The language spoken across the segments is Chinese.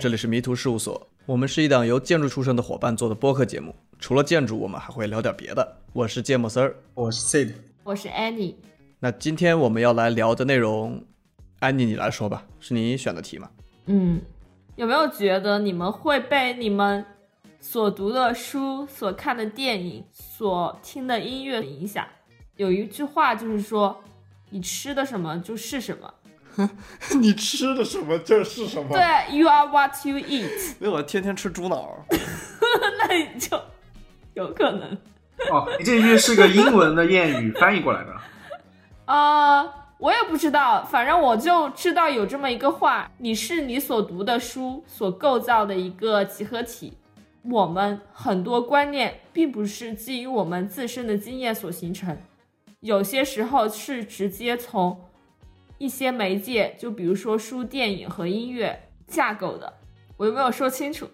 这里是迷途事务所，我们是一档由建筑出身的伙伴做的播客节目。除了建筑，我们还会聊点别的。我是芥末丝儿，我是 Sid，我是 Annie。那今天我们要来聊的内容，安妮你来说吧，是你选的题吗？嗯，有没有觉得你们会被你们所读的书、所看的电影、所听的音乐影响？有一句话就是说，你吃的什么就是什么。你吃的什么就是什么。对，You are what you eat。那我天天吃猪脑，那你就有可能。哦，你这句是个英文的谚语翻译过来的。啊，我也不知道，反正我就知道有这么一个话：你是你所读的书所构造的一个集合体。我们很多观念并不是基于我们自身的经验所形成，有些时候是直接从一些媒介，就比如说书、电影和音乐架构的。我有没有说清楚？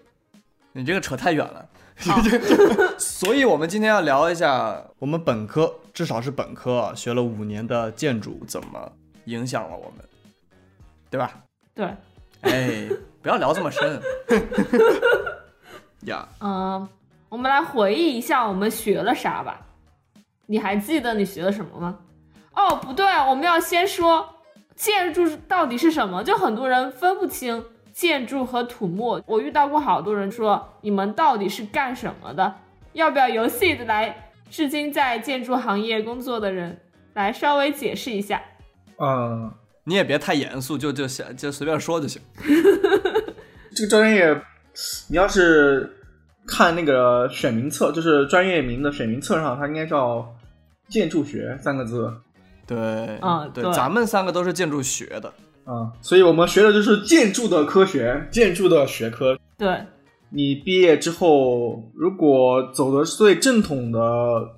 你这个扯太远了。所以，我们今天要聊一下我们本科，至少是本科啊，学了五年的建筑怎么影响了我们，对吧？对。哎，不要聊这么深。呀。嗯，我们来回忆一下我们学了啥吧。你还记得你学了什么吗？哦，不对，我们要先说建筑到底是什么，就很多人分不清。建筑和土木，我遇到过好多人说，你们到底是干什么的？要不要由 Seed 来，至今在建筑行业工作的人来稍微解释一下？嗯，你也别太严肃，就就想就随便说就行。这个专业，你要是看那个选名册，就是专业名的选名册上，它应该叫建筑学三个字。对，嗯，对，咱们三个都是建筑学的。啊，所以我们学的就是建筑的科学，建筑的学科。对，你毕业之后，如果走的是最正统的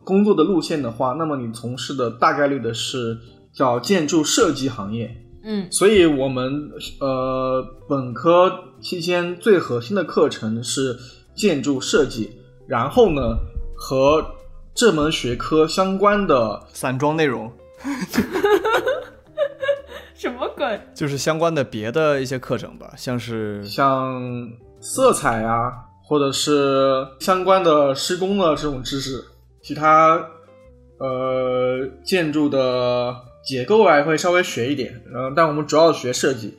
工作的路线的话，那么你从事的大概率的是叫建筑设计行业。嗯，所以我们呃本科期间最核心的课程是建筑设计，然后呢和这门学科相关的散装内容。什么鬼？就是相关的别的一些课程吧，像是像色彩啊，或者是相关的施工的这种知识，其他呃建筑的结构啊会稍微学一点，嗯，但我们主要学设计，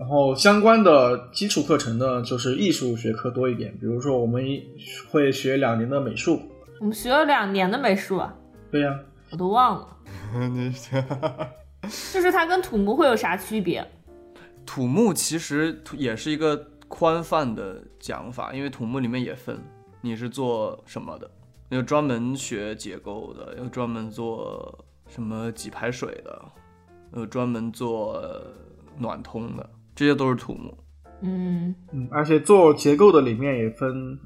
然后相关的基础课程呢就是艺术学科多一点，比如说我们会学两年的美术，我们学了两年的美术啊？对呀，我都忘了。就是它跟土木会有啥区别？土木其实也是一个宽泛的讲法，因为土木里面也分你是做什么的，有专门学结构的，有专门做什么给排水的，有专门做暖通的，这些都是土木。嗯嗯，而且做结构的里面也分，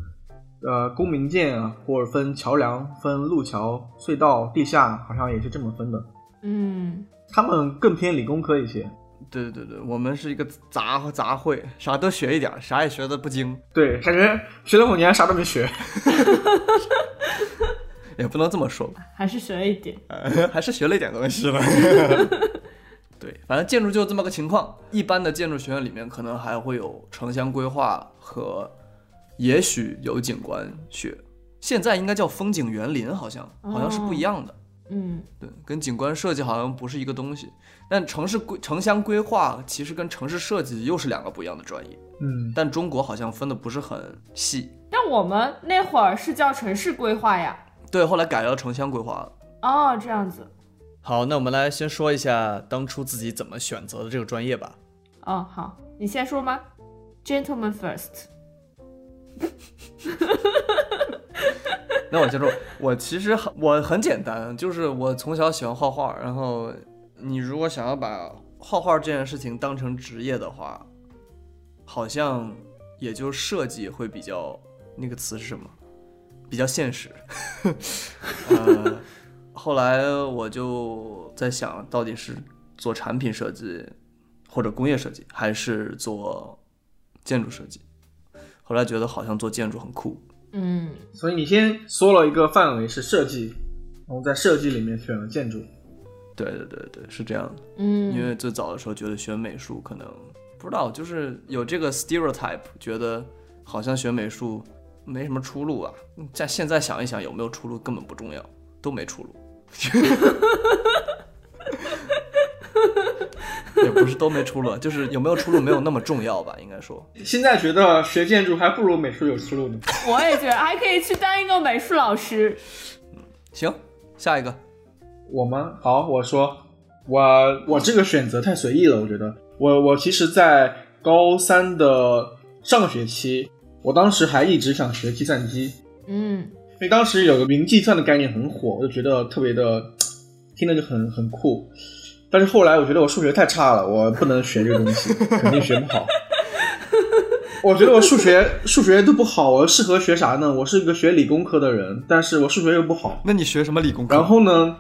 呃，公民建啊，或者分桥梁、分路桥、隧道、地下，好像也是这么分的。嗯。他们更偏理工科一些，对对对，我们是一个杂杂烩，啥都学一点，啥也学的不精。对，感觉学了五年啥都没学，也不能这么说吧，还是学了一点，还是学了一点东西了。对，反正建筑就这么个情况。一般的建筑学院里面可能还会有城乡规划和，也许有景观学，现在应该叫风景园林，好像好像是不一样的。嗯，对，跟景观设计好像不是一个东西，但城市规城乡规划其实跟城市设计又是两个不一样的专业。嗯，但中国好像分的不是很细。但我们那会儿是叫城市规划呀。对，后来改了城乡规划了。哦，这样子。好，那我们来先说一下当初自己怎么选择的这个专业吧。哦，好，你先说吗？Gentlemen first。那我先说，我其实很我很简单，就是我从小喜欢画画，然后你如果想要把画画这件事情当成职业的话，好像也就设计会比较那个词是什么？比较现实。呃，后来我就在想到底是做产品设计，或者工业设计，还是做建筑设计。后来觉得好像做建筑很酷。嗯，所以你先缩了一个范围是设计，然后在设计里面选了建筑。对对对对，是这样的。嗯，因为最早的时候觉得学美术可能不知道，就是有这个 stereotype，觉得好像学美术没什么出路啊。在现在想一想，有没有出路根本不重要，都没出路。也不是都没出路，就是有没有出路没有那么重要吧，应该说。现在觉得学建筑还不如美术有出路呢。我也觉得还可以去当一个美术老师。行，下一个，我吗？好，我说，我我这个选择太随意了，我觉得，我我其实，在高三的上学期，我当时还一直想学计算机，嗯，因为当时有个云计算的概念很火，我就觉得特别的，听着就很很酷。但是后来我觉得我数学太差了，我不能学这个东西，肯定学不好。我觉得我数学数学都不好，我适合学啥呢？我是一个学理工科的人，但是我数学又不好。那你学什么理工科？然后呢，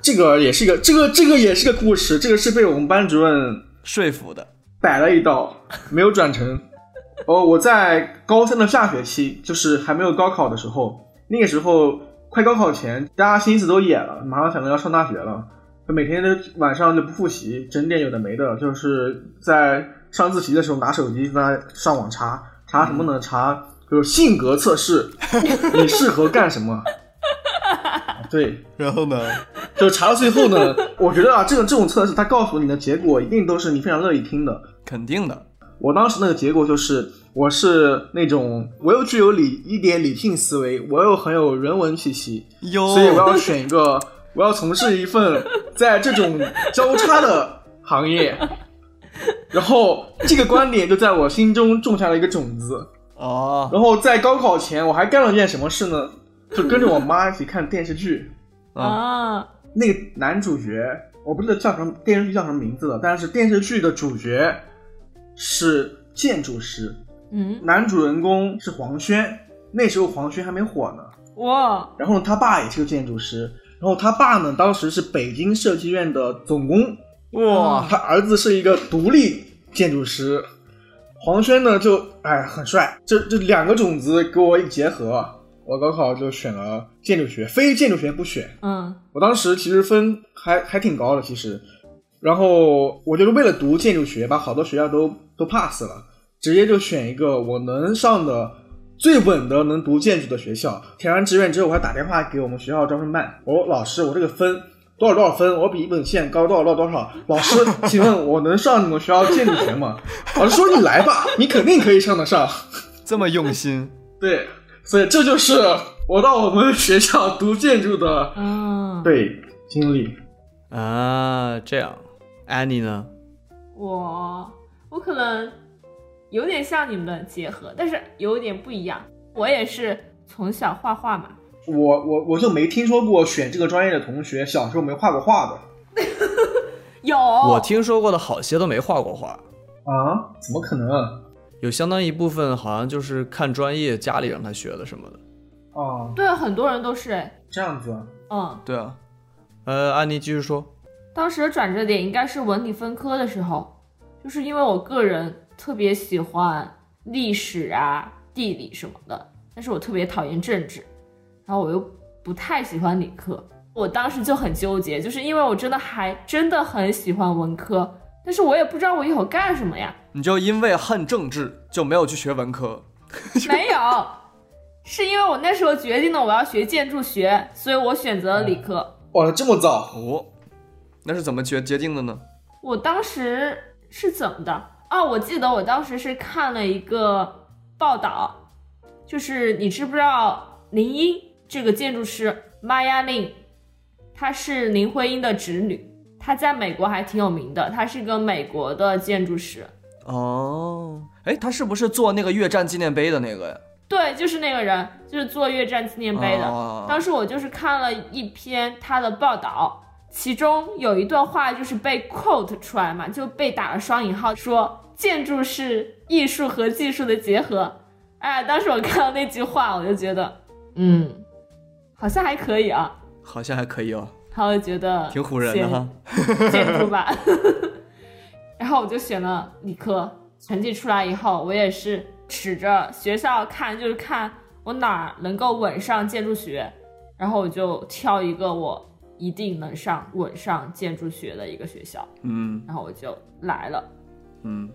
这个也是一个，这个这个也是个故事，这个是被我们班主任说服的，摆了一道，没有转成。哦，我在高三的下学期，就是还没有高考的时候，那个时候快高考前，大家心思都野了，马上想着要上大学了。每天都晚上就不复习，整点有的没的，就是在上自习的时候拿手机在上网查查什么呢？查就是性格测试，你适合干什么？对，然后呢？就查到最后呢，我觉得啊，这种这种测试，它告诉你的结果一定都是你非常乐意听的。肯定的。我当时那个结果就是，我是那种我又具有理一点理性思维，我又很有人文气息，所以我要选一个。我要从事一份在这种交叉的行业，然后这个观点就在我心中种下了一个种子。哦，然后在高考前，我还干了件什么事呢？就跟着我妈一起看电视剧。啊，那个男主角我不知道叫什么电视剧叫什么名字了，但是电视剧的主角是建筑师。嗯，男主人公是黄轩，那时候黄轩还没火呢。哇，然后他爸也是个建筑师。然后他爸呢，当时是北京设计院的总工，哇，他儿子是一个独立建筑师。黄轩呢，就哎很帅，这这两个种子给我一结合，我高考就选了建筑学，非建筑学不选。嗯，我当时其实分还还挺高的，其实，然后我就是为了读建筑学，把好多学校都都 pass 了，直接就选一个我能上的。最稳的能读建筑的学校，填完志愿之后，我还打电话给我们学校招生办，我说老师，我这个分多少多少分，我比一本线高多少多少多少。老师，请问 我能上你们学校建筑学吗？老师说你来吧，你肯定可以上得上。这么用心，对，所以这就是我到我们学校读建筑的，嗯，对经历啊，这样，安妮呢？我我可能。有点像你们的结合，但是有点不一样。我也是从小画画嘛。我我我就没听说过选这个专业的同学小时候没画过画的。有，我听说过的好些都没画过画。啊？怎么可能？有相当一部分好像就是看专业，家里让他学的什么的。哦，对，很多人都是哎。这样子。嗯，对啊。呃，安妮继续说。当时的转折点应该是文理分科的时候，就是因为我个人。特别喜欢历史啊、地理什么的，但是我特别讨厌政治，然后我又不太喜欢理科，我当时就很纠结，就是因为我真的还真的很喜欢文科，但是我也不知道我以后干什么呀。你就因为恨政治就没有去学文科？没有，是因为我那时候决定了我要学建筑学，所以我选择了理科。哇，这么早哦？那是怎么决决定的呢？我当时是怎么的？哦，我记得我当时是看了一个报道，就是你知不知道林英这个建筑师玛雅令，她是林徽因的侄女，她在美国还挺有名的，她是一个美国的建筑师。哦，哎，她是不是做那个越战纪念碑的那个呀？对，就是那个人，就是做越战纪念碑的。当时我就是看了一篇他的报道。其中有一段话就是被 quote 出来嘛，就被打了双引号，说建筑是艺术和技术的结合。哎，当时我看到那句话，我就觉得，嗯，好像还可以啊，好像还可以哦。然后我就觉得挺唬人的哈，建筑吧。然后我就选了理科，成绩出来以后，我也是指着学校看，就是看我哪能够稳上建筑学，然后我就挑一个我。一定能上稳上建筑学的一个学校，嗯，然后我就来了。嗯，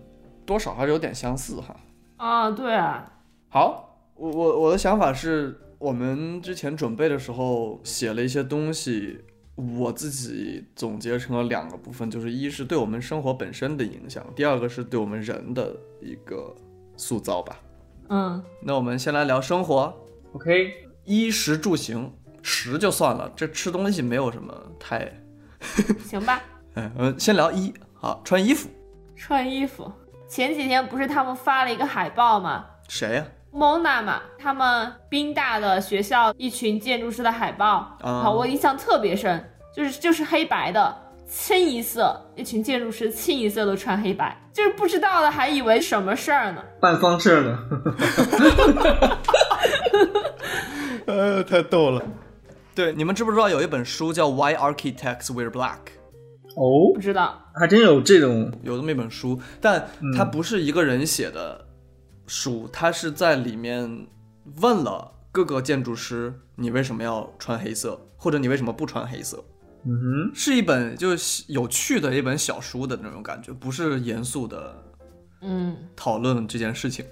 多少还是有点相似哈。啊，对啊，好，我我我的想法是我们之前准备的时候写了一些东西，我自己总结成了两个部分，就是一是对我们生活本身的影响，第二个是对我们人的一个塑造吧。嗯，那我们先来聊生活，OK，衣食住行，食就算了，这吃东西没有什么太，行吧。哎，嗯，先聊衣，好，穿衣服，穿衣服，前几天不是他们发了一个海报吗谁呀、？Mona 嘛，他们宾大的学校一群建筑师的海报，啊好，我印象特别深，就是就是黑白的，清一色，一群建筑师清一色都穿黑白，就是不知道的还以为什么事儿呢。办丧事呢。呃，太逗了。对，你们知不知道有一本书叫《Why Architects Wear Black》？哦。不，知道，还真有这种，有这么一本书，但它不是一个人写的书，它是在里面问了各个建筑师，你为什么要穿黑色，或者你为什么不穿黑色？嗯哼，是一本就是有趣的一本小书的那种感觉，不是严肃的嗯，讨论这件事情。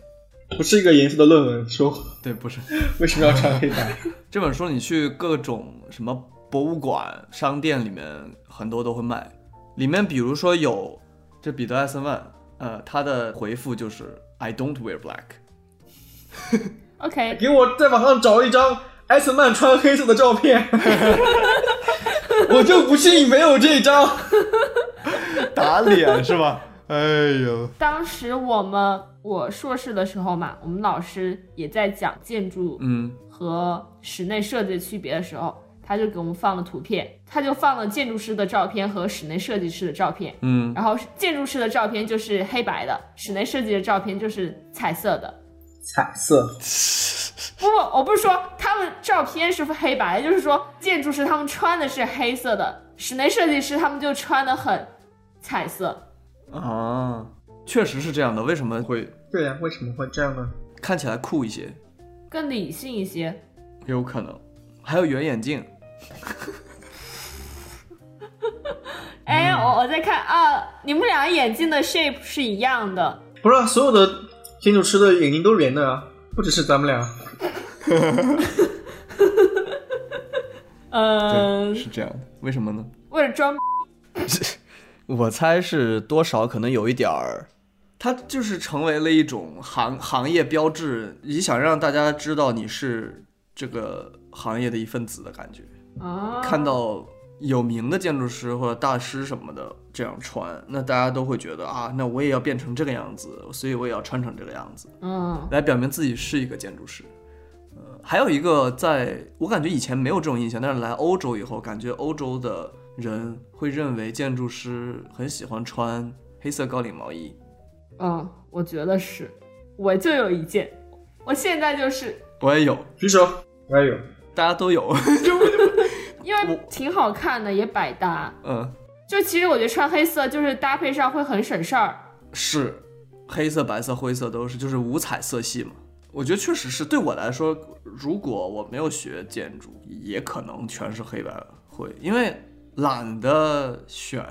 不是一个严肃的论文，说。对，不是。为什么要穿黑白。这本书，你去各种什么博物馆、商店里面很多都会卖。里面比如说有这彼得艾森曼，呃，他的回复就是 I don't wear black。OK，给我在网上找一张艾森曼穿黑色的照片，我就不信没有这张。打脸是吧？哎呦，当时我们我硕士的时候嘛，我们老师也在讲建筑嗯和室内设计的区别的时候，他就给我们放了图片，他就放了建筑师的照片和室内设计师的照片，嗯然后建筑师的照片就是黑白的，室内设计的照片就是彩色的。彩色，不不，我不是说他们照片是黑白的，就是说建筑师他们穿的是黑色的，室内设计师他们就穿的很彩色。啊，确实是这样的。为什么会对呀、为什么会这样呢？看起来酷一些？更理性一些，有可能。还有圆眼镜，哎，我我在看啊，你们俩眼镜的 shape 是一样的，不是啊、所有的建筑师的眼睛都是圆的啊，不只是咱们俩。嗯、是这样的。为什么呢？为了装 我猜是多少可能有一点儿，它就是成为了一种行行业标志，你想让大家知道你是这个行业的一份子的感觉。啊，看到有名的建筑师或者大师什么的这样穿，那大家都会觉得啊，那我也要变成这个样子，所以我也要穿成这个样子，嗯来表明自己是一个建筑师。呃，还有一个在，我感觉以前没有这种印象，但是来欧洲以后，感觉欧洲的人会认为建筑师很喜欢穿黑色高领毛衣。嗯，我觉得是，我就有一件，我现在就是我也有，举手，我也有。大家都有。因为挺好看的，也百搭。嗯，就其实我觉得穿黑色就是搭配上会很省事儿。是，黑色、白色、灰色都是，就是五彩色系嘛。我觉得确实是对我来说，如果我没有学建筑，也可能全是黑白灰，因为懒得选。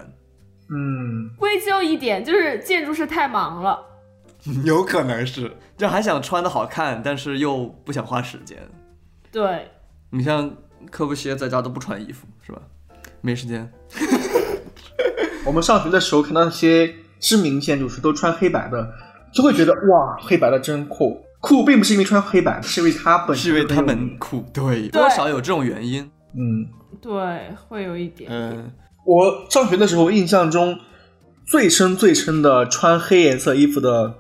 嗯，归咎一点就是建筑师太忙了。有可能是，就还想穿的好看，但是又不想花时间。对，你像科布西耶在家都不穿衣服，是吧？没时间。我们上学的时候看到那些知名建筑师都穿黑白的，就会觉得哇，黑白的真酷。酷并不是因为穿黑白，是因为他本是因为他们酷，对，多少有这种原因。嗯，对，会有一点。嗯，我上学的时候印象中最深最深的穿黑颜色衣服的，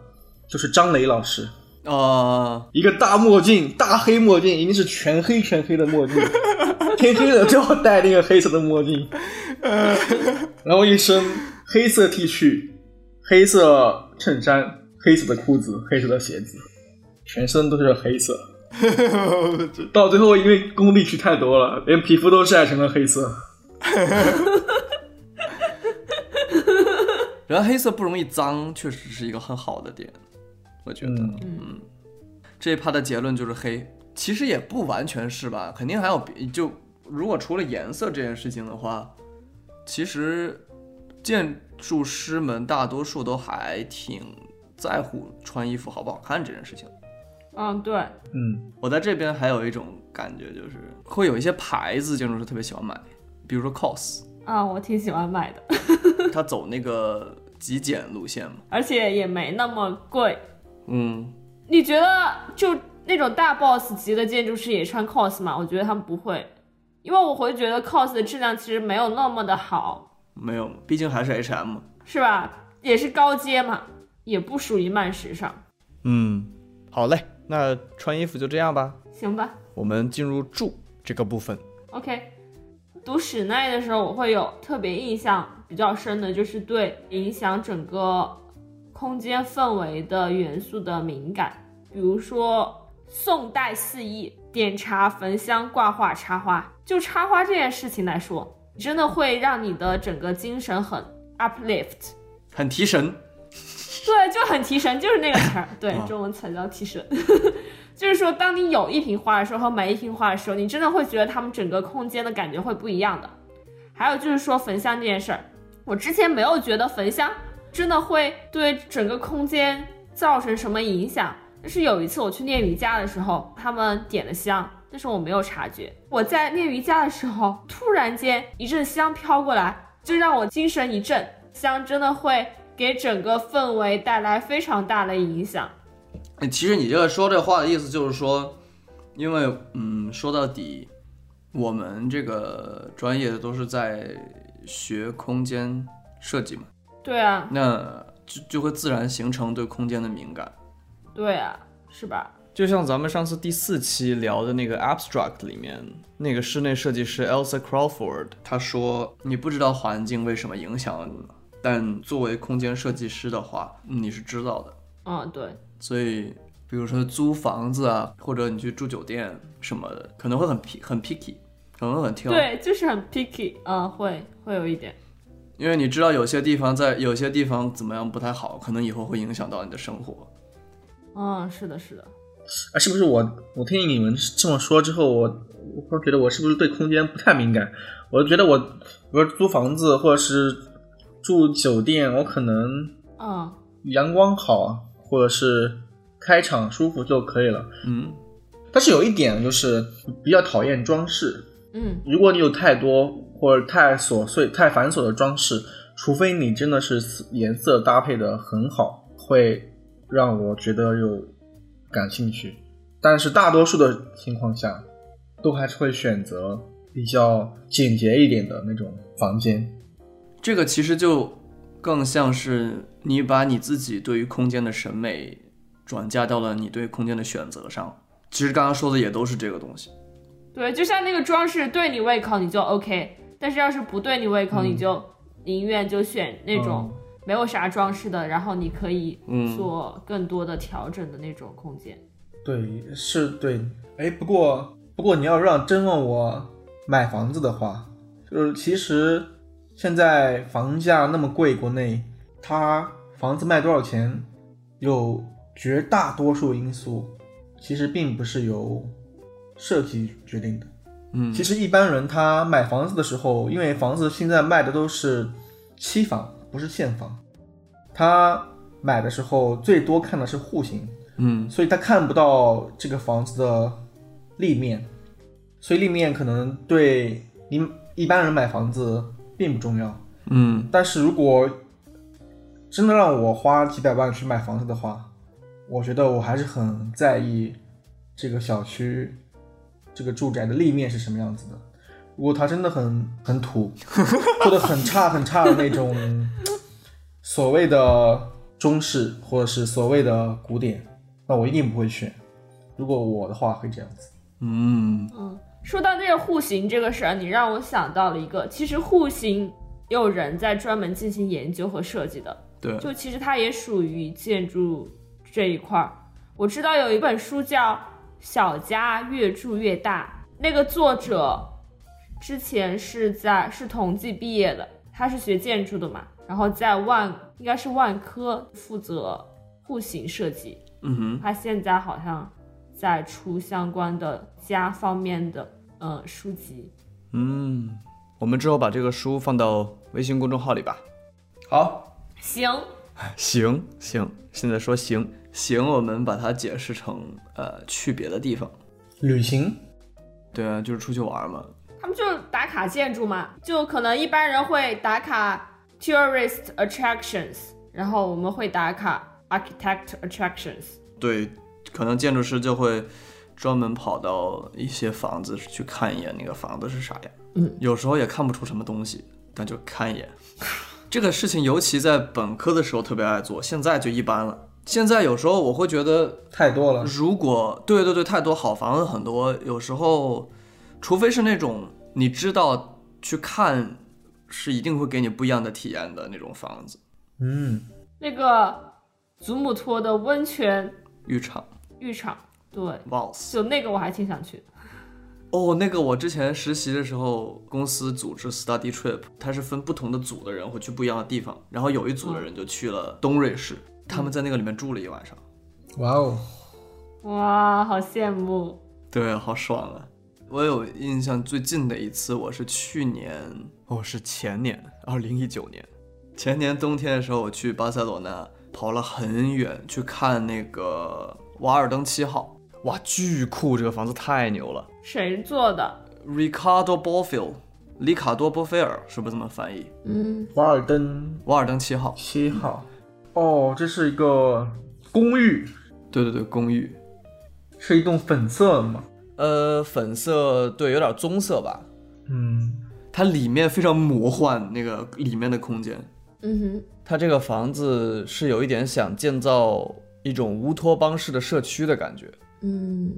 就是张雷老师，呃，一个大墨镜，大黑墨镜，一定是全黑全黑的墨镜，天黑了就要戴那个黑色的墨镜，然后一身黑色 T 恤、黑色衬衫、黑色的裤子、黑色的鞋子，全身都是黑色。到最后，因为功力区太多了，连皮肤都晒成了黑色。然后黑色不容易脏，确实是一个很好的点，我觉得。嗯嗯，这一趴的结论就是黑，其实也不完全是吧，肯定还有别就如果除了颜色这件事情的话，其实建筑师们大多数都还挺在乎穿衣服好不好看这件事情。嗯，对，嗯，我在这边还有一种感觉，就是会有一些牌子建筑师特别喜欢买，比如说 COS，啊，我挺喜欢买的，他走那个极简路线嘛。而且也没那么贵。嗯，你觉得就那种大 boss 级的建筑师也穿 cos 吗？我觉得他们不会，因为我会觉得 cos 的质量其实没有那么的好，没有，毕竟还是 H&M。是吧？也是高阶嘛，也不属于慢时尚。嗯，好嘞，那穿衣服就这样吧。行吧我们进入住这个部分。，OK。读室内的时候，我会有特别印象比较深的，就是对影响整个空间氛围的元素的敏感，比如说宋代四艺，点茶、焚香、挂画、插花。就插花这件事情来说，真的会让你的整个精神很 uplift。很提神。对，就很提神，就是那个词儿。对啊，中文词叫提神。就是说，当你有一瓶花的时候和没一瓶花的时候，你真的会觉得它们整个空间的感觉会不一样的。还有就是说焚香这件事儿，我之前没有觉得焚香真的会对整个空间造成什么影响。但是有一次我去练瑜伽的时候，他们点了香，但是我没有察觉。我在练瑜伽的时候，突然间一阵香飘过来，就让我精神一振。香真的会给整个氛围带来非常大的影响。其实你这个说这话的意思就是说，因为嗯，说到底，我们这个专业的都是在学空间设计嘛，对啊，那就就会自然形成对空间的敏感。对啊，是吧？就像咱们上次第四期聊的那个 Abstract 里面，那个室内设计师 Elsa Crawford，他说你不知道环境为什么影响你，但作为空间设计师的话，你是知道的。嗯，对，所以，比如说租房子啊，或者你去住酒店什么的，可能会很 p 很 picky，可能会很挑。，对，就是很 picky，嗯，会会有一点。因为你知道有些地方在有些地方怎么样不太好，可能以后会影响到你的生活。嗯，是的，是的。啊，是不是我我听你们这么说之后，我我忽然觉得我是不是对空间不太敏感？我就觉得我，比如租房子或者是住酒店，我可能嗯，阳光好，或者是开场舒服就可以了。嗯，但是有一点就是比较讨厌装饰，嗯，如果你有太多或者太琐碎、太繁琐的装饰，除非你真的是颜色搭配的很好，会让我觉得有感兴趣。但是大多数的情况下，都还是会选择比较简洁一点的那种房间。这个其实就更像是你把你自己对于空间的审美转嫁到了你对空间的选择上。其实刚刚说的也都是这个东西。对，就像那个装饰对你胃口，你就 OK；但是要是不对你胃口，嗯你就宁愿就选那种没有啥装饰的，然后你可以嗯做更多的调整的那种空间。对，是对。哎，不过不过你要让真问我买房子的话，就是其实现在房价那么贵，国内它房子卖多少钱，有绝大多数因素其实并不是由设计决定的。嗯，其实一般人他买房子的时候，因为房子现在卖的都是期房，不是现房，他买的时候最多看的是户型。嗯所以他看不到这个房子的立面，所以立面可能对你一般人买房子并不重要。嗯但是如果真的让我花几百万去买房子的话，我觉得我还是很在意这个小区、这个住宅的立面是什么样子的。如果它真的很很土，做的很差很差的那种所谓的中式或者是所谓的古典，那我一定不会选。如果我的话会这样子。嗯嗯，说到这个户型这个事儿，你让我想到了一个，其实户型有人在专门进行研究和设计的，对，就其实它也属于建筑这一块儿。我知道有一本书叫《小家越住越大》，那个作者之前是在是同济毕业的，他是学建筑的嘛，然后在万应该是万科负责户型设计，嗯哼，他现在好像在出相关的家方面的呃书籍。嗯，我们之后把这个书放到微信公众号里吧。好，行，行行，现在说行行，我们把它解释成呃去别的地方。旅行，对啊，就是出去玩嘛。他们就是打卡建筑嘛，就可能一般人会打卡 tourist attractions，然后我们会打卡 architect attractions。对，可能建筑师就会专门跑到一些房子去看一眼那个房子是啥样。嗯，有时候也看不出什么东西，但就看一眼。这个事情尤其在本科的时候特别爱做，现在就一般了。现在有时候我会觉得，太多了。如果对对对，太多好房子很多，有时候，除非是那种你知道去看是一定会给你不一样的体验的那种房子，嗯，那个祖母托的温泉。浴场、浴场，对，Vows。就那个我还挺想去的。哦，那个我之前实习的时候，公司组织 study trip，它是分不同的组的人会去不一样的地方，然后有一组的人就去了东瑞士，他们在那个里面住了一晚上，哇哦，哇，好羡慕！对，好爽啊！我有印象最近的一次，我是去年，哦，是前年，二零一九年，前年冬天的时候，我去巴塞罗那，跑了很远去看那个瓦尔登七号，哇，巨酷！这个房子太牛了谁做的？，Ricardo Bofill，里卡多·波菲尔，是不是这么翻译？嗯，瓦尔登瓦尔登七号，七号。哦，这是一个公寓，对对对，公寓，是一栋粉色的吗？呃，粉色，对，有点棕色吧。嗯，它里面非常魔幻，那个里面的空间。嗯哼，它这个房子是有一点想建造一种乌托邦式的社区的感觉。嗯，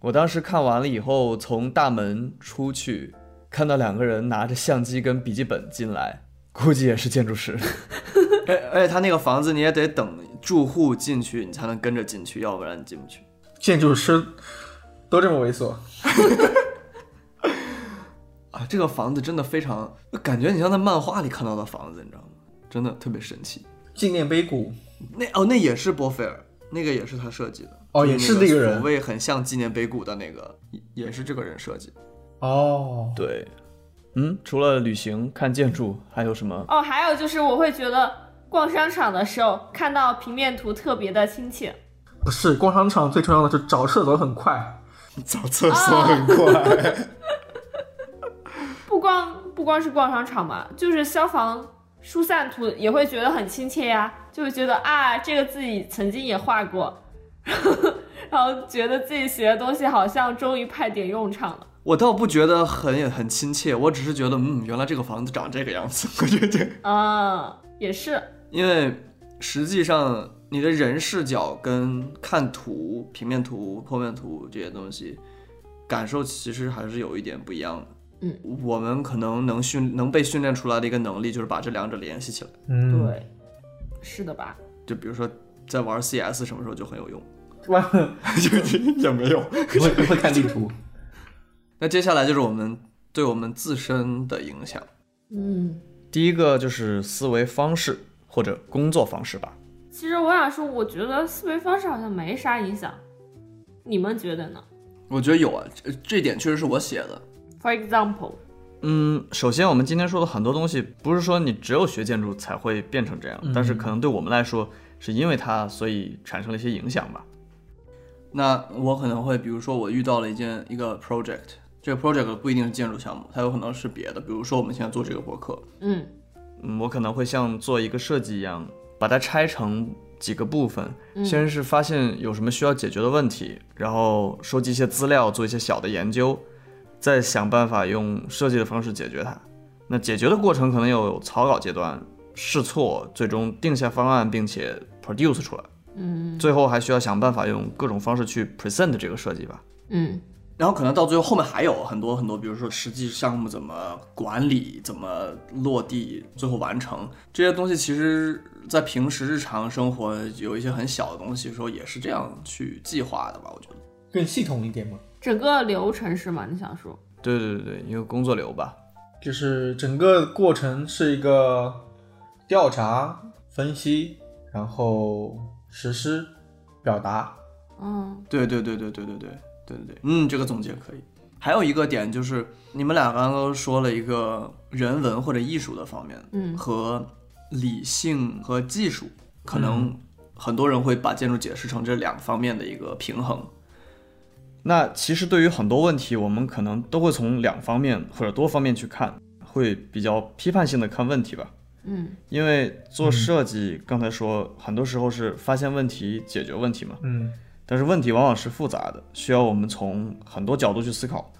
我当时看完了以后，从大门出去，看到两个人拿着相机跟笔记本进来，估计也是建筑师。而而且他那个房子你也得等住户进去，你才能跟着进去，要不然你进不去。建筑师都这么猥琐。啊，这个房子真的非常，感觉你像在漫画里看到的房子，你知道吗？真的特别神奇。纪念碑谷，那哦，那也是波菲尔，那个也是他设计的。哦也是那个人所谓很像纪念碑谷的那个，也也是这个人设计。哦，对，嗯，除了旅行、看建筑，还有什么？哦，还有就是我会觉得逛商场的时候看到平面图特别的亲切。不是，逛商场最重要的是找厕所很快。找厕所很快。不光不光是逛商场嘛，就是消防疏散图也会觉得很亲切呀，就会觉得啊，这个自己曾经也画过，然后觉得自己学的东西好像终于派点用场了。我倒不觉得很很亲切，我只是觉得，嗯，原来这个房子长这个样子。我觉得，啊，也是，因为实际上你的人视角跟看图、平面图、剖面图这些东西，感受其实还是有一点不一样的。嗯，我们可能能训能被训练出来的一个能力，就是把这两者联系起来。嗯，对，是的吧？就比如说在玩 CS 什么时候就很有用，哇，就也没有。会会看地图。那接下来就是我们对我们自身的影响。嗯，第一个就是思维方式或者工作方式吧。其实我想说，我觉得思维方式好像没啥影响，你们觉得呢我觉得有啊，这这点确实是我写的。？For example，嗯，首先我们今天说的很多东西，不是说你只有学建筑才会变成这样，但是可能对我们来说，是因为它所以产生了一些影响吧。那我可能会，比如说我遇到了一件一个 project，这个 project 不一定是建筑项目，它有可能是别的，比如说我们现在做这个博客，嗯嗯，我可能会像做一个设计一样，把它拆成几个部分，先是发现有什么需要解决的问题，然后收集一些资料，做一些小的研究，再想办法用设计的方式解决它。那解决的过程可能有草稿阶段、试错，最终定下方案，并且 produce 出来。嗯最后还需要想办法用各种方式去 present 这个设计吧。嗯然后可能到最后后面还有很多很多，比如说实际项目怎么管理、怎么落地、最后完成这些东西，其实在平时日常生活有一些很小的东西的时候，也是这样去计划的吧？我觉得。更系统一点嘛，整个流程是吗？你想说？对对对对，一个工作流吧。就是整个过程是一个调查、分析，然后实施、表达。嗯对对对对对对对对对对，嗯，这个总结可以。还有一个点就是，你们俩刚刚都说了一个人文或者艺术的方面，嗯和理性和技术，可能很多人会把建筑解释成这两方面的一个平衡。那其实对于很多问题，我们可能都会从两方面或者多方面去看，会比较批判性的看问题吧。嗯因为做设计，刚才说很多时候是发现问题、解决问题嘛。嗯但是问题往往是复杂的，需要我们从很多角度去思考。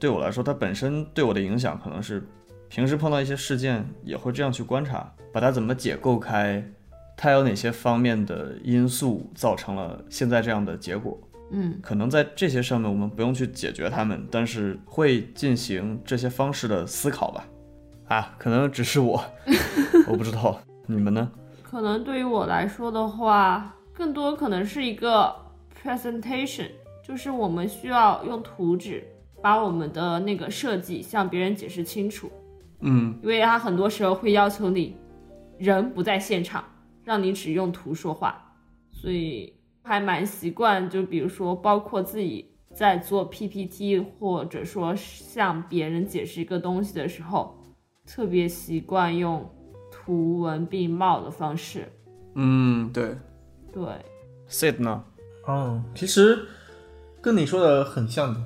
对我来说，它本身对我的影响可能是平时碰到一些事件也会这样去观察，把它怎么解构开，它有哪些方面的因素造成了现在这样的结果。嗯可能在这些上面我们不用去解决它们，但是会进行这些方式的思考吧。啊，可能只是我，我不知道你们呢？可能对于我来说的话，更多可能是一个 presentation，就是我们需要用图纸把我们的那个设计向别人解释清楚，嗯因为他很多时候会要求你人不在现场，让你只用图说话，所以还蛮习惯，就比如说包括自己在做 PPT，或者说向别人解释一个东西的时候，特别习惯用图文并茂的方式。嗯，对对，，Sit 呢？嗯，其实跟你说的很像的。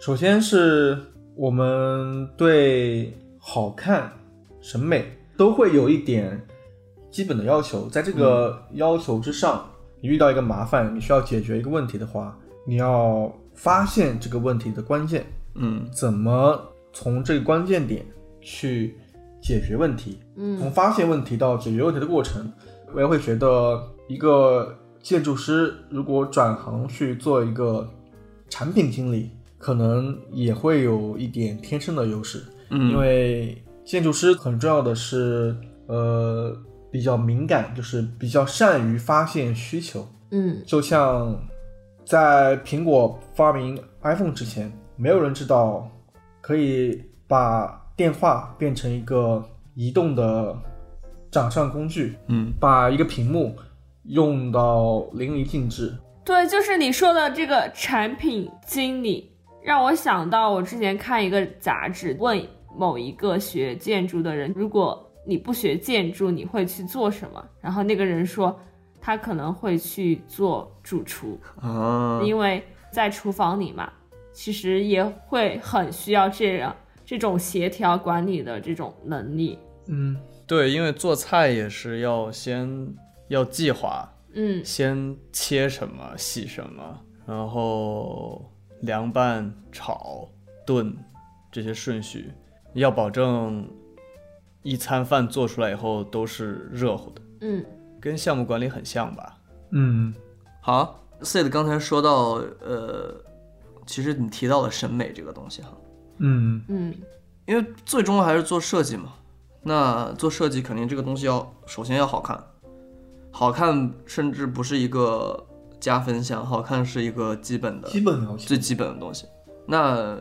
首先是我们对好看、审美都会有一点基本的要求，在这个要求之上，你遇到一个麻烦，你需要解决一个问题的话，你要发现这个问题的关键，嗯怎么从这个关键点去解决问题。嗯从发现问题到解决问题的过程，我也会觉得一个建筑师如果转行去做一个产品经理，可能也会有一点天生的优势，嗯，因为建筑师很重要的是，呃，比较敏感，就是比较善于发现需求。嗯。就像在苹果发明 iPhone 之前，没有人知道可以把电话变成一个移动的掌上工具，嗯。把一个屏幕用到淋漓尽致。对，就是你说的这个产品经理，让我想到我之前看一个杂志，问某一个学建筑的人，如果你不学建筑，你会去做什么？然后那个人说，他可能会去做主厨，啊，因为在厨房里嘛，其实也会很需要这样这种协调管理的这种能力。嗯，对，因为做菜也是要先要计划，嗯。先切什么、洗什么，然后凉拌、炒、炖这些顺序，要保证一餐饭做出来以后都是热乎的，嗯。跟项目管理很像吧？嗯。好，Sid 刚才说到，呃，其实你提到了审美这个东西哈，嗯。嗯。因为最终还是做设计嘛。那做设计肯定这个东西要首先要好看，好看甚至不是一个加分项，好看是一个基本的基本要求最。基本的东西。那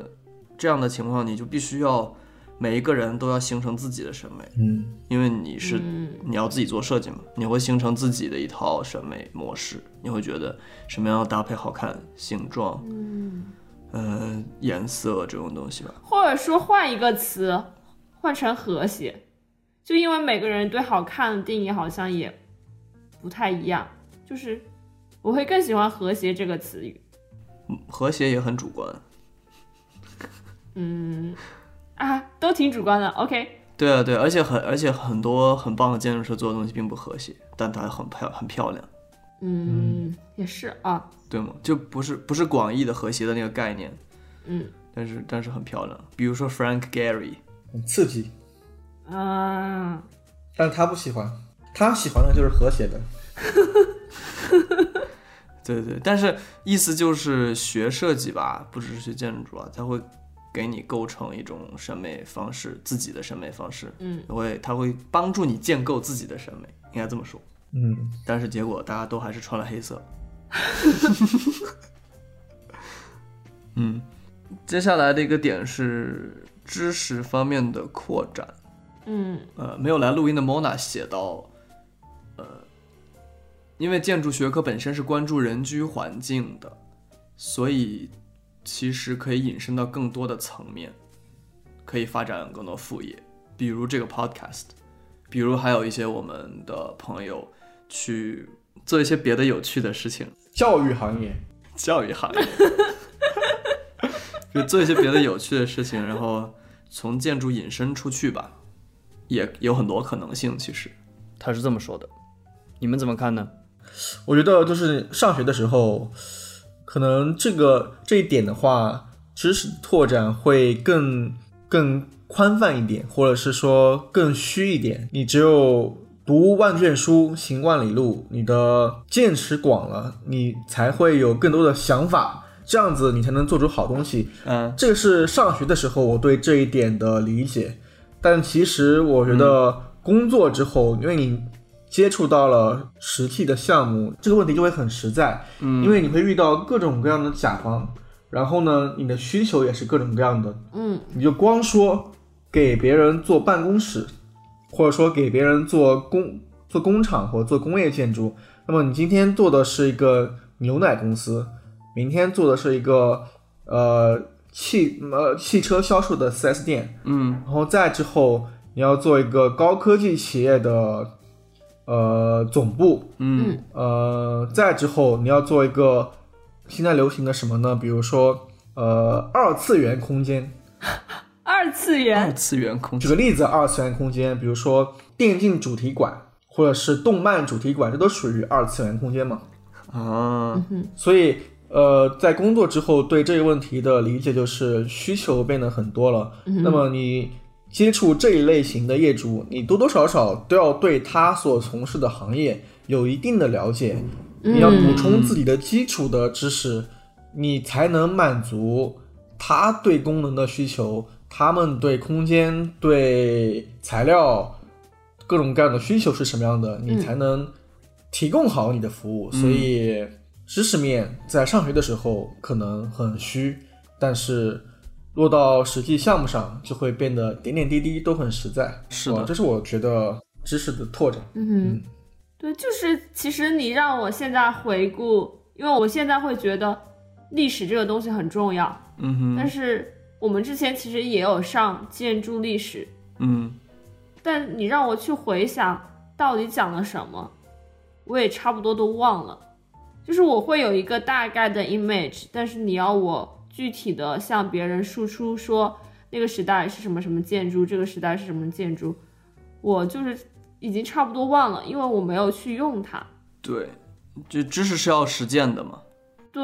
这样的情况，你就必须要每一个人都要形成自己的审美，嗯因为你是嗯你要自己做设计嘛，你会形成自己的一套审美模式，你会觉得什么样的搭配好看，形状，嗯，呃，颜色这种东西吧。或者说换一个词，换成和谐，就因为每个人对好看的定义好像也不太一样，就是我会更喜欢和谐这个词语。和谐也很主观。嗯，啊，都挺主观的。OK，对啊，对，而且很而且很多很棒的建筑师做的东西并不和谐，但它很漂很漂亮，嗯，也是啊，对吗？就不是不是广义的和谐的那个概念，嗯但是但是很漂亮。比如说 Frank Gehry，很刺激，啊，但他不喜欢，他喜欢的就是和谐的。对对，但是意思就是学设计吧，不只是学建筑啊，它会给你构成一种审美方式，自己的审美方式，嗯会它会帮助你建构自己的审美，应该这么说。嗯但是结果大家都还是穿了黑色。嗯，接下来的一个点是知识方面的扩展。嗯呃，没有来录音的 Mona 写到，呃，因为建筑学科本身是关注人居环境的，所以其实可以引申到更多的层面，可以发展更多副业，比如这个 podcast，比如还有一些我们的朋友去做一些别的有趣的事情，教育行业，教育行业，就做一些别的有趣的事情，然后从建筑引申出去吧，也有很多可能性。其实。他是这么说的，你们怎么看呢？我觉得就是上学的时候，可能这个这一点的话，知识拓展会更更宽泛一点，或者是说更虚一点。你只有读万卷书，行万里路，你的见识广了，你才会有更多的想法，这样子你才能做出好东西。嗯这个是上学的时候我对这一点的理解，但其实我觉得工作之后，因为你接触到了实际的项目，这个问题就会很实在，嗯。因为你会遇到各种各样的甲方，然后呢，你的需求也是各种各样的，嗯。你就光说给别人做办公室，或者说给别人做工做工厂或者做工业建筑，那么你今天做的是一个牛奶公司，明天做的是一个呃汽呃汽车销售的 4S 店，嗯。然后再之后你要做一个高科技企业的呃总部，嗯。呃，再之后你要做一个现在流行的什么呢？比如说呃二次元空间，二次元。二，次元空间。举个例子，二次元空间，比如说电竞主题馆或者是动漫主题馆，这都属于二次元空间嘛。啊，所以呃，在工作之后对这个问题的理解就是需求变得很多了。那么你接触这一类型的业主，你多多少少都要对他所从事的行业有一定的了解，你要补充自己的基础的知识，你才能满足他对功能的需求，他们对空间、对材料各种各样的需求是什么样的，你才能提供好你的服务。所以知识面在上学的时候可能很虚，但是落到实际项目上就会变得点点滴滴都很实在。是的这是我觉得知识的拓展。嗯哼，对，就是其实你让我现在回顾，因为我现在会觉得历史这个东西很重要，嗯哼，但是我们之前其实也有上建筑历史，嗯但你让我去回想到底讲了什么，我也差不多都忘了。就是我会有一个大概的 image，但是你要我具体的向别人输出说那个时代是什么什么建筑，这个时代是什么建筑，我就是已经差不多忘了，因为我没有去用它。对，就知识是要实践的嘛。对，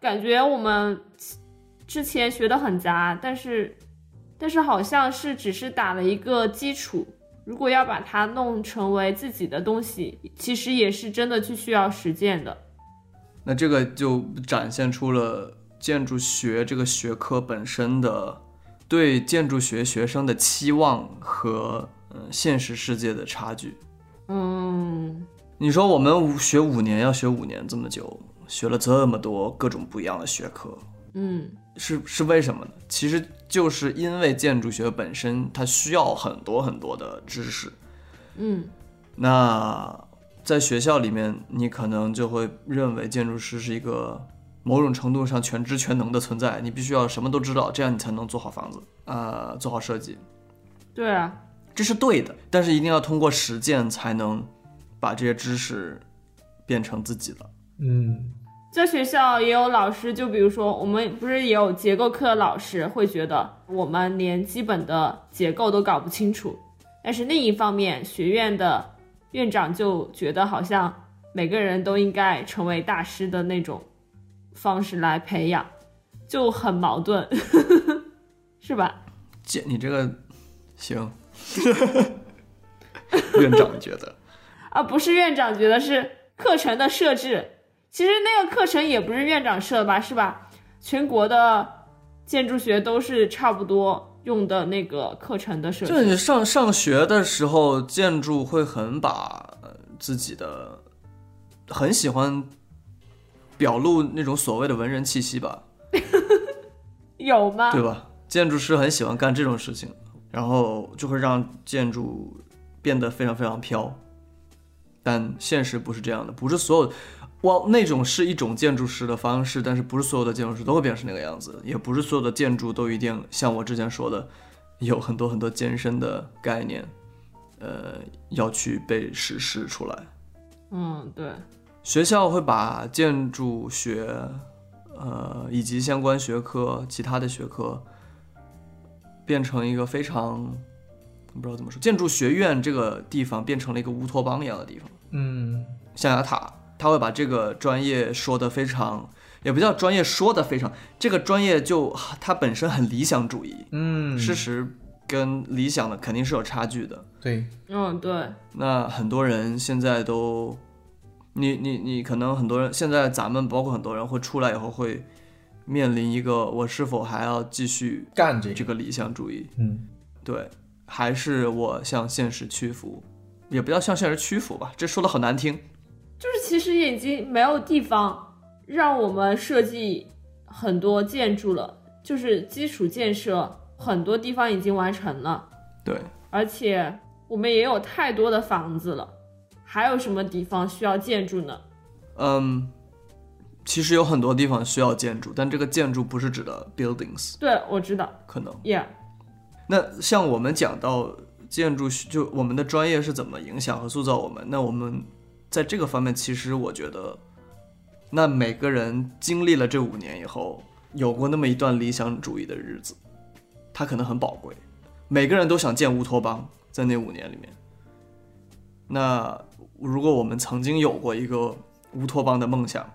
感觉我们之前学的很杂，但是但是好像是只是打了一个基础。如果要把它弄成为自己的东西，其实也是真的去需要实践的。那这个就展现出了建筑学这个学科本身的对建筑学学生的期望和嗯现实世界的差距。嗯，你说我们五学五年要学五年这么久，学了这么多各种不一样的学科，嗯，是是为什么呢？其实就是因为建筑学本身它需要很多很多的知识。嗯，那在学校里面，你可能就会认为建筑师是一个某种程度上全知全能的存在，你必须要什么都知道，这样你才能做好房子，呃，做好设计，对啊，这是对的。但是一定要通过实践才能把这些知识变成自己的。嗯，在学校也有老师，就比如说我们不是也有结构课的老师会觉得我们连基本的结构都搞不清楚，但是另一方面，学院的院长就觉得好像每个人都应该成为大师的那种方式来培养，就很矛盾，是吧？姐，你这个行，院长觉得，啊，不是院长觉得是课程的设置，其实那个课程也不是院长设的吧，是吧？全国的建筑学都是差不多用的那个课程的设置就。你上上学的时候，建筑会很把呃自己的很喜欢表露那种所谓的文人气息吧，有吗？对吧？建筑师很喜欢干这种事情，然后就会让建筑变得非常非常飘。但现实不是这样的，不是所有，哇，那种是一种建筑师的方式，但是不是所有的建筑师都会变成那个样子，也不是所有的建筑都一定像我之前说的，有很多很多艰深的概念，呃要去被实施出来。嗯，对，学校会把建筑学，呃，以及相关学科、其他的学科，变成一个非常不知道怎么说，建筑学院这个地方变成了一个乌托邦一样的地方。嗯象牙塔，他会把这个专业说的非常，也不叫专业说的非常，这个专业就它本身很理想主义，嗯，事实跟理想的肯定是有差距的。对，嗯，对，那很多人现在都，你你你可能很多人现在咱们包括很多人会出来以后会面临一个我是否还要继续干这，这个理想主义？嗯对，还是我向现实屈服？也不要向现实屈服吧，这说的好难听。就是其实已经没有地方让我们设计很多建筑了，就是基础建设很多地方已经完成了，对，而且我们也有太多的房子了，还有什么地方需要建筑呢？嗯，其实有很多地方需要建筑，但这个建筑不是指的 buildings，对，我知道可能。，Yeah，那像我们讲到建筑，就我们的专业是怎么影响和塑造我们，那我们在这个方面，其实我觉得，那每个人经历了这五年以后，有过那么一段理想主义的日子，它可能很宝贵。每个人都想建乌托邦，在那五年里面。那如果我们曾经有过一个乌托邦的梦想，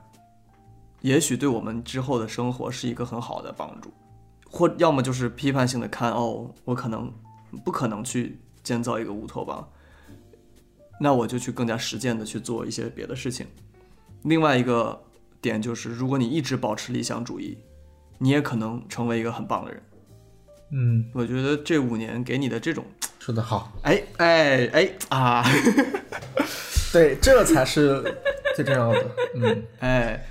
也许对我们之后的生活是一个很好的帮助。或要么就是批判性的看，哦，我可能不可能去建造一个乌托邦，那我就去更加实践的去做一些别的事情。另外一个点就是，如果你一直保持理想主义，你也可能成为一个很棒的人。嗯，我觉得这五年给你的这种，说的好，哎哎哎啊，对，这才是 最重要的，嗯哎，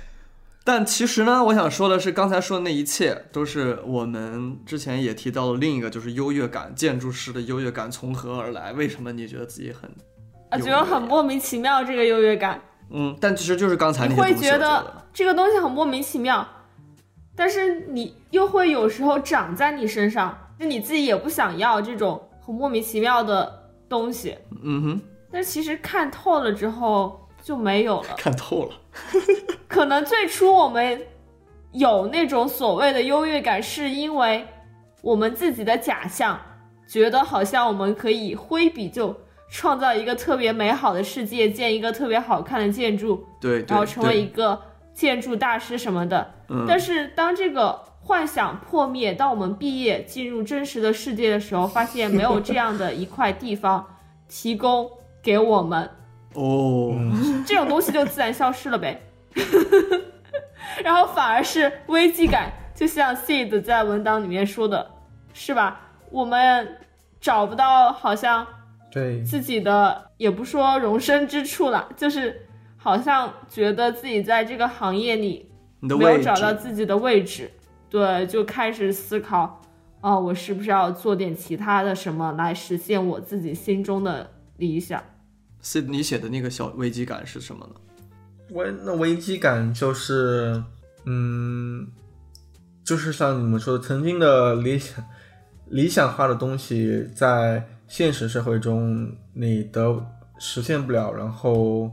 但其实呢，我想说的是，刚才说的那一切都是我们之前也提到了另一个，就是优越感，建筑师的优越感从何而来？为什么你觉得自己很啊，觉得很莫名其妙这个优越感。嗯？但其实就是刚才那你会些东西，我觉觉得这个东西很莫名其妙，但是你又会有时候长在你身上，就你自己也不想要这种很莫名其妙的东西，嗯哼，但其实看透了之后就没有了。看透了，可能最初我们有那种所谓的优越感，是因为我们自己的假象，觉得好像我们可以挥笔就创造一个特别美好的世界，建一个特别好看的建筑，对，对然后成为一个建筑大师什么的。嗯，但是当这个幻想破灭，当我们毕业进入真实的世界的时候，发现没有这样的一块地方提供给我们，哦，嗯这种东西就自然消失了呗。然后反而是危机感，就像 Seed 在文档里面说的，是吧？我们找不到好像对，自己的，也不说容身之处了，就是好像觉得自己在这个行业里没有找到自己的位置，对，就开始思考，哦，我是不是要做点其他的什么来实现我自己心中的理想？是你写的那个小危机感是什么呢？危那危机感就是，嗯，就是像你们说的，曾经的理想理想化的东西，在现实社会中你的实现不了，然后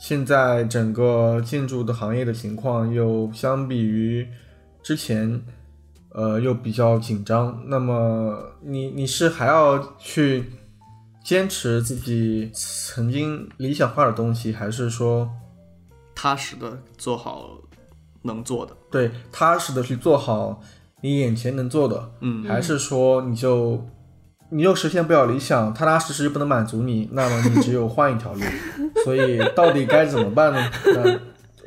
现在整个建筑的行业的情况又相比于之前，呃，又比较紧张。那么你你是还要去坚持自己曾经理想化的东西，还是说？踏实的做好能做的，对，踏实的去做好你眼前能做的，嗯还是说你就你又实现不了理想，踏踏实实又不能满足你，那么你只有换一条路。所以到底该怎么办呢？那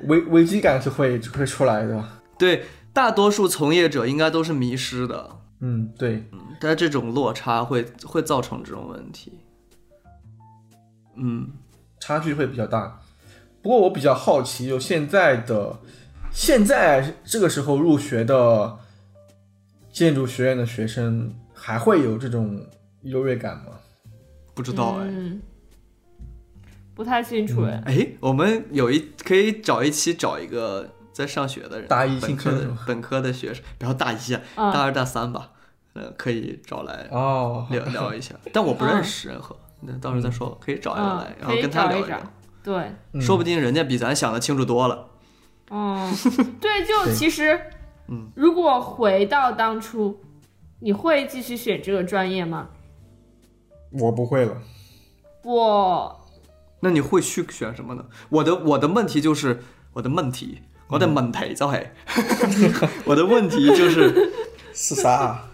危危机感就会就会出来的。对，大多数从业者应该都是迷失的，嗯，对，但这种落差会会造成这种问题。嗯，差距会比较大。不过我比较好奇，就现在的现在这个时候入学的建筑学院的学生，还会有这种优越感吗？不知道哎。嗯，不太清楚哎。哎，我们有一可以找一期找一个在上学的人，大一本科的新生本科的学生，不要大一啊，嗯大二大三吧，呃，可以找来哦，聊聊一下。但我不认识任何，那到时候再说，可以找一个来，然后跟他聊一找聊聊，对，嗯说不定人家比咱想的清楚多了。嗯，对，就其实，嗯，如果回到当初，你会继续选这个专业吗？我不会了。我那你会去选什么呢？我的我的问题就是我的问题，我的问题就系，我的问题就是 是啥？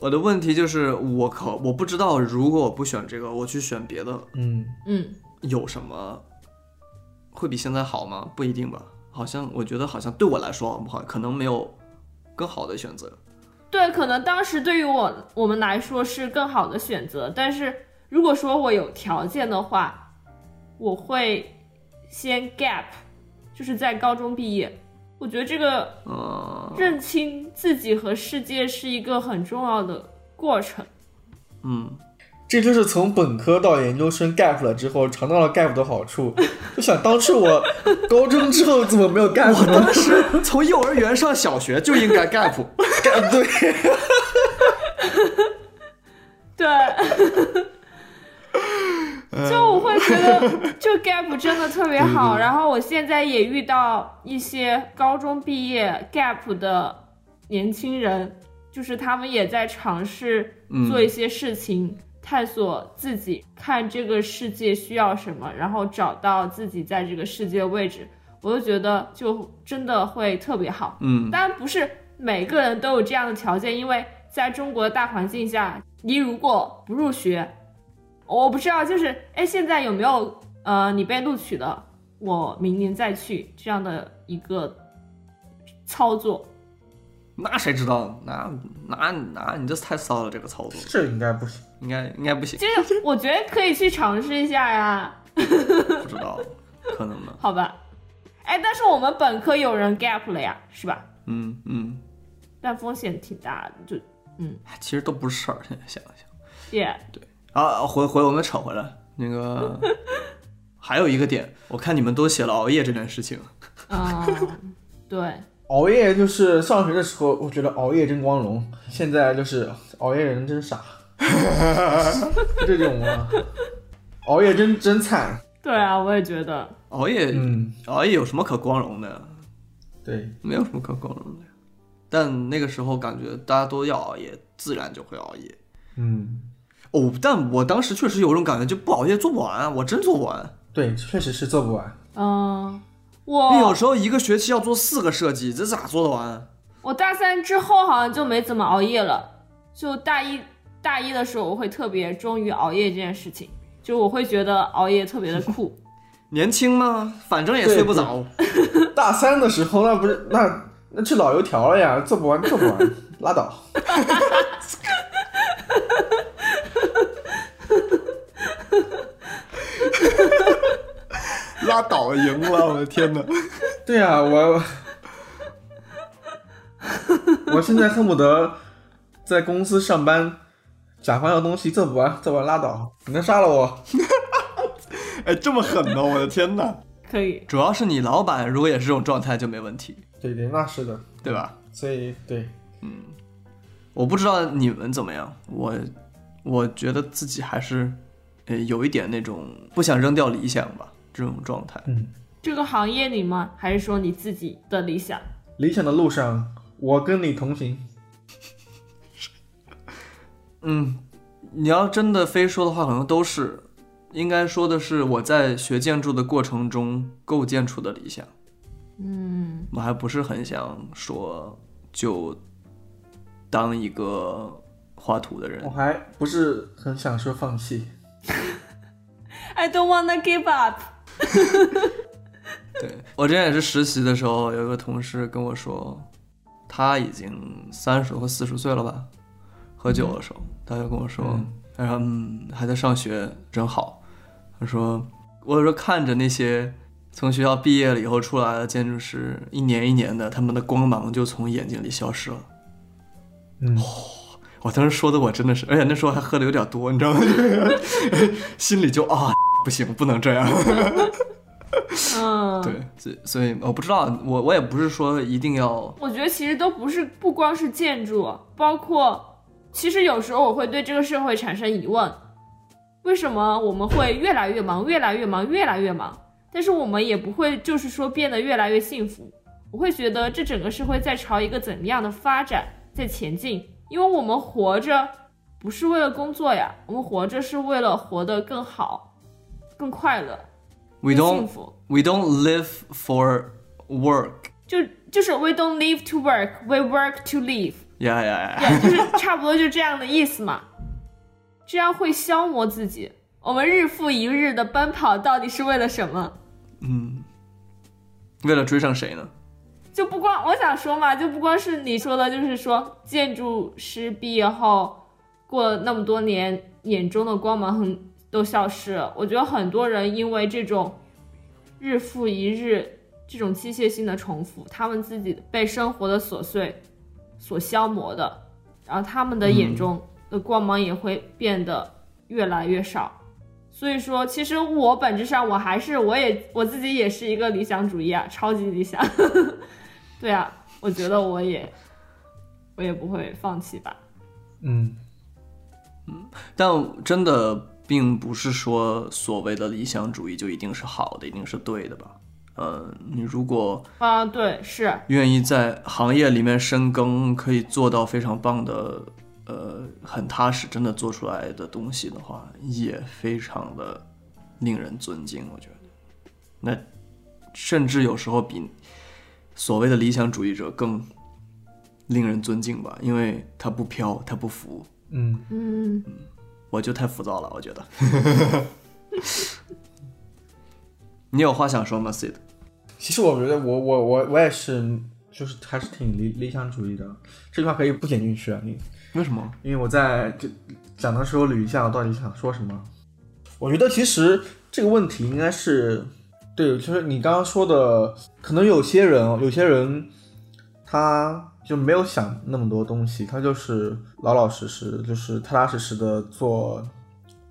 我的问题就是我靠，我不知道如果我不选这个，我去选别的，嗯，嗯，有什么会比现在好吗？不一定吧。好像我觉得好像对我来说好不好，可能没有更好的选择。对，可能当时对于我我们来说是更好的选择，但是如果说我有条件的话，我会先 gap，就是在高中毕业。我觉得这个嗯认清自己和世界是一个很重要的过程。嗯，这就是从本科到研究生 gap 了之后，尝到了 gap 的好处。就想当初我高中之后怎么没有 gap 呢？当时从幼儿园上小学就应该 gap。gap 对，对，就我会觉得就 gap 真的特别好。然后我现在也遇到一些高中毕业 gap 的年轻人，就是他们也在尝试做一些事情，探索自己，看这个世界需要什么，然后找到自己在这个世界位置。我就觉得就真的会特别好。嗯当然不是每个人都有这样的条件，因为在中国的大环境下，你如果不入学，我不知道，就是哎，现在有没有呃你被录取了，我明年再去这样的一个操作？那谁知道？那那那你这太骚了，这个操作这应该不行。应该应该不行，就是我觉得可以去尝试一下呀，不知道，可能呢。好吧？哎，但是我们本科有人 gap 了呀，是吧？嗯嗯，但风险挺大的，就嗯其实都不是事儿，现在想一想。也、啊，回回我们扯回来，那个 还有一个点，我看你们都写了熬夜这件事情。嗯，对，熬夜就是上学的时候，我觉得熬夜真光荣。现在就是熬夜人真傻，这种啊，熬夜真真惨。对啊，我也觉得，熬夜，嗯，熬夜有什么可光荣的？对，没有什么可光荣的。但那个时候感觉大家都要熬夜，自然就会熬夜。嗯，哦，但我当时确实有种感觉，就不熬夜做不完，我真做不完。对，确实是做不完。嗯，你有时候一个学期要做四个设计，这咋做得完？我大三之后好像就没怎么熬夜了，就大一大一的时候我会特别忠于熬夜这件事情，就我会觉得熬夜特别的酷。年轻嘛，反正也睡不着。大三的时候，那不是那那去老油条了呀，做不完做不完，拉倒。拉倒，赢了！我的天哪！对呀、我 我现在恨不得在公司上班，甲方要东西做不完，做不完拉倒，你能杀了我？哎，这么狠呢！我的天哪！可以，主要是你老板如果也是这种状态就没问题，对对，那是的，对吧？所以对，嗯我不知道你们怎么样，我我觉得自己还是呃有一点那种不想扔掉理想吧，这种状态。嗯，这个行业里吗？还是说你自己的理想？理想的路上，我跟你同行。嗯，你要真的非说的话，可能都是，应该说的是我在学建筑的过程中构建出的理想。嗯，我还不是很想说就当一个画图的人我。还不是很想说放弃。I don't wanna give up。对我之前也是实习的时候，有一个同事跟我说，他已经三十或四十岁了吧，喝酒的时候，他就跟我说，嗯他说嗯还在上学，真好。他说，我说看着那些从学校毕业了以后出来的建筑师，一年一年的，他们的光芒就从眼睛里消失了。嗯，我当时说的我真的是，而且那时候还喝的有点多，你知道吗？心里就啊，不行，不能这样。嗯，对，所以所以我不知道，我我也不是说一定要，我觉得其实都不是，不光是建筑，包括其实有时候我会对这个社会产生疑问：为什么我们会越来越忙，越来越忙，越来越忙？但是我们也不会就是说变得越来越幸福。我会觉得这整个社会在朝一个怎么样的发展在前进？因为我们活着不是为了工作呀，我们活着是为了活得更好、更快乐、We don't 福。we don't live for work. 就就是 we don't live to work, we work to live。Yeah, yeah, yeah. 对，就是差不多就这样的意思嘛。这样会消磨自己。我们日复一日的奔跑，到底是为了什么？嗯为了追上谁呢？就不光我想说嘛，就不光是你说的，就是说建筑师毕业后过了那么多年，眼中的光芒很都消失了。我觉得很多人因为这种日复一日这种机械性的重复，他们自己被生活的琐碎所消磨的，然后他们的眼中的光芒也会变得越来越少。所以说，其实我本质上我还是我也我自己也是一个理想主义啊，超级理想。对啊，我觉得我也我也不会放弃吧。嗯，但真的并不是说所谓的理想主义就一定是好的，一定是对的吧？呃，你如果啊，对，是，愿意在行业里面深耕，可以做到非常棒的，呃，很踏实，真的做出来的东西的话，也非常的令人尊敬。我觉得，那甚至有时候比所谓的理想主义者更令人尊敬吧，因为他不飘，他不浮。嗯，嗯，我就太浮躁了，我觉得。你有话想说吗，Sid？其实我觉得我我我我也是，就是还是挺理理想主义的。这句话可以不剪进去啊，你为什么？因为我在就讲的时候捋一下我到底想说什么。我觉得其实这个问题应该是对，就是你刚刚说的，可能有些人哦，有些人他就没有想那么多东西，他就是老老实实，就是踏踏实实的做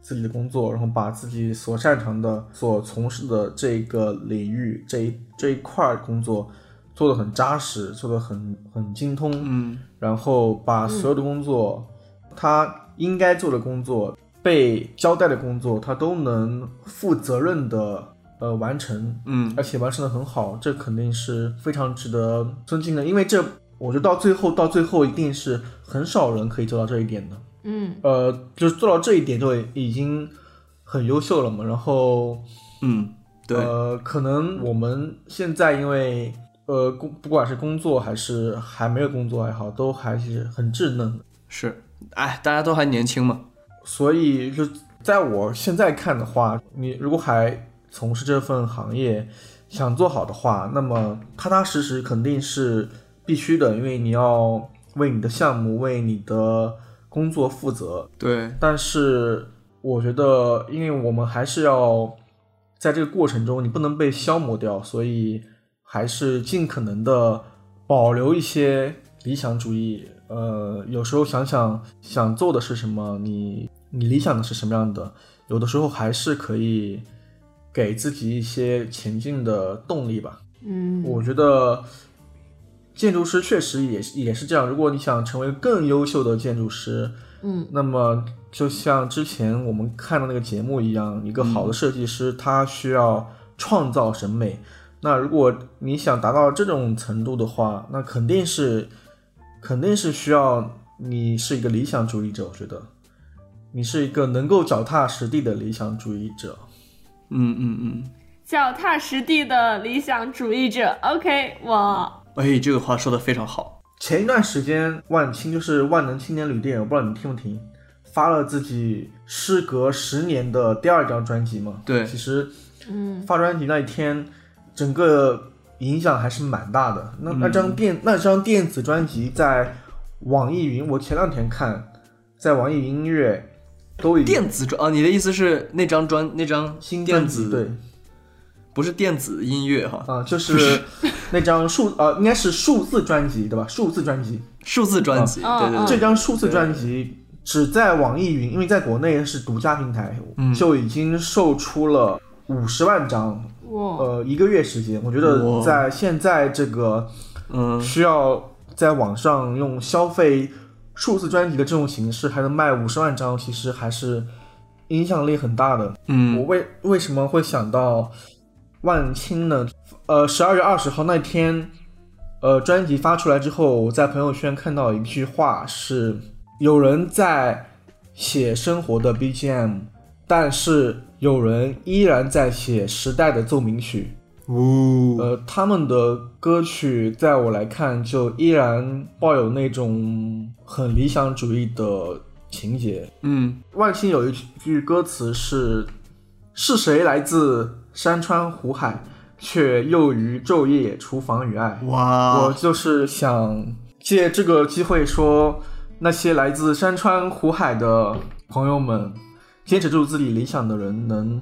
自己的工作，然后把自己所擅长的、所从事的这个领域这一这一块儿工作做得很扎实，做得很很精通，嗯然后把所有的工作，他应该做的工作、被交代的工作，他都能负责任的呃完成，嗯而且完成的很好，这肯定是非常值得尊敬的。因为这，我觉得到最后，到最后一定是很少人可以做到这一点的。嗯，呃，就是做到这一点就已经很优秀了嘛。然后，嗯，对，呃，可能我们现在因为呃工不管是工作还是还没有工作也好，都还是很稚嫩的。是，哎，大家都还年轻嘛。所以就在我现在看的话，你如果还从事这份行业，想做好的话，那么踏踏实实肯定是必须的，因为你要为你的项目、为你的工作负责。对，但是我觉得，因为我们还是要在这个过程中，你不能被消磨掉，所以还是尽可能的保留一些理想主义。呃，有时候想想想做的是什么，你你理想的是什么样的，有的时候还是可以给自己一些前进的动力吧。嗯，我觉得建筑师确实也是也是这样。如果你想成为更优秀的建筑师，嗯，那么就像之前我们看的那个节目一样，一个好的设计师他需要创造审美。那如果你想达到这种程度的话，那肯定是肯定是需要你是一个理想主义者。我觉得你是一个能够脚踏实地的理想主义者。嗯嗯嗯，脚踏实地的理想主义者。OK，我哎，这个话说的非常好。前一段时间，万青就是万能青年旅店，我不知道你听不听，发了自己时隔十年的第二张专辑嘛。对其实嗯发专辑那一天，整个影响还是蛮大的。那那张电、那张电子专辑在网易云，我前两天看，在网易云音乐都已经电子专啊，你的意思是那张专那张新电子对不是电子音乐哈，啊、就是那张数呃应该是数字专辑对吧？数字专辑。数字专辑，对对对，这张数字专辑只在网易云，因为在国内是独家平台，嗯就已经售出了五十万张，我呃，一个月时间。我觉得在现在这个嗯，需要在网上用消费数字专辑的这种形式，还能卖五十万张，其实还是影响力很大的。嗯我嗯为为什么会想到万青呢？呃，十二月二十号那天，呃，专辑发出来之后，我在朋友圈看到一句话是：有人在写生活的 BGM，但是有人依然在写时代的奏鸣曲。呜呃，他们的歌曲在我来看，就依然抱有那种很理想主义的情节。嗯万青有一句歌词是：“是谁来自山川湖海，却又于昼夜厨房与爱。”哇我就是想借这个机会说，那些来自山川湖海的朋友们，坚持住自己理想的人能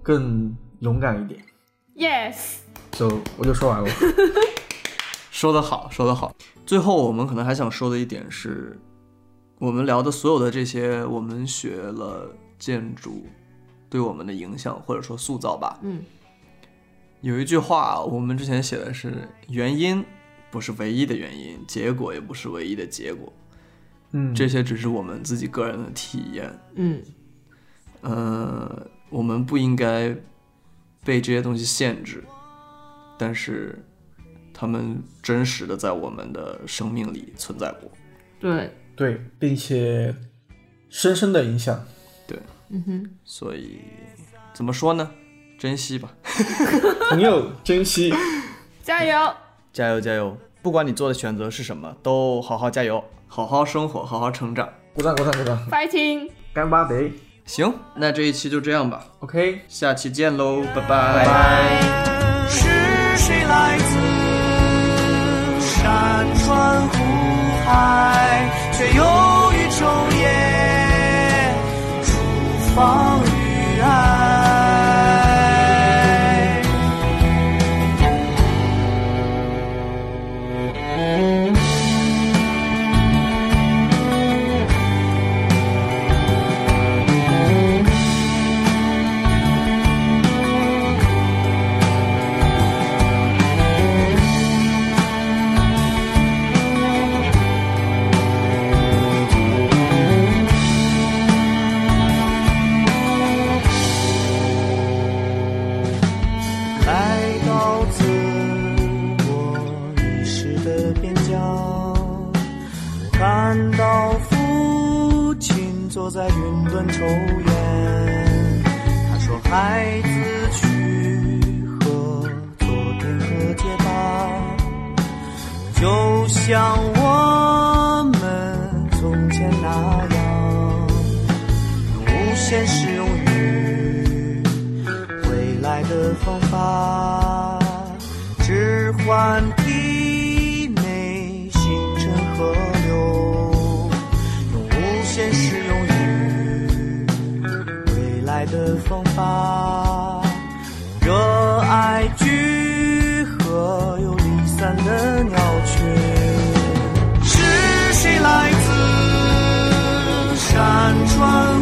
更勇敢一点。Yes，就我就说完了。说得好，说得好。最后，我们可能还想说的一点是，我们聊的所有的这些，我们学了建筑对我们的影响或者说塑造吧。嗯，有一句话，我们之前写的是原因不是唯一的原因，结果也不是唯一的结果，嗯，这些只是我们自己个人的体验。嗯，呃，我们不应该被这些东西限制，但是他们真实的在我们的生命里存在过。对，对，并且深深的影响。嗯哼，所以怎么说呢？珍惜吧，朋友，珍惜。加油！加油加油！不管你做的选择是什么，都好好加油，好好生活，好好成长。鼓掌，鼓掌，鼓掌！fighting。干巴得。行，那这一期就这样吧，OK，下期见喽，拜拜拜。是谁来自山川湖海，却又厨看到父亲坐在云端抽烟。他说：“孩子去和昨天和解吧，就像我们从前那样，用无限适用于。”未来的方法，置换的方法，热爱聚合又离散的鸟群，是谁来自山川？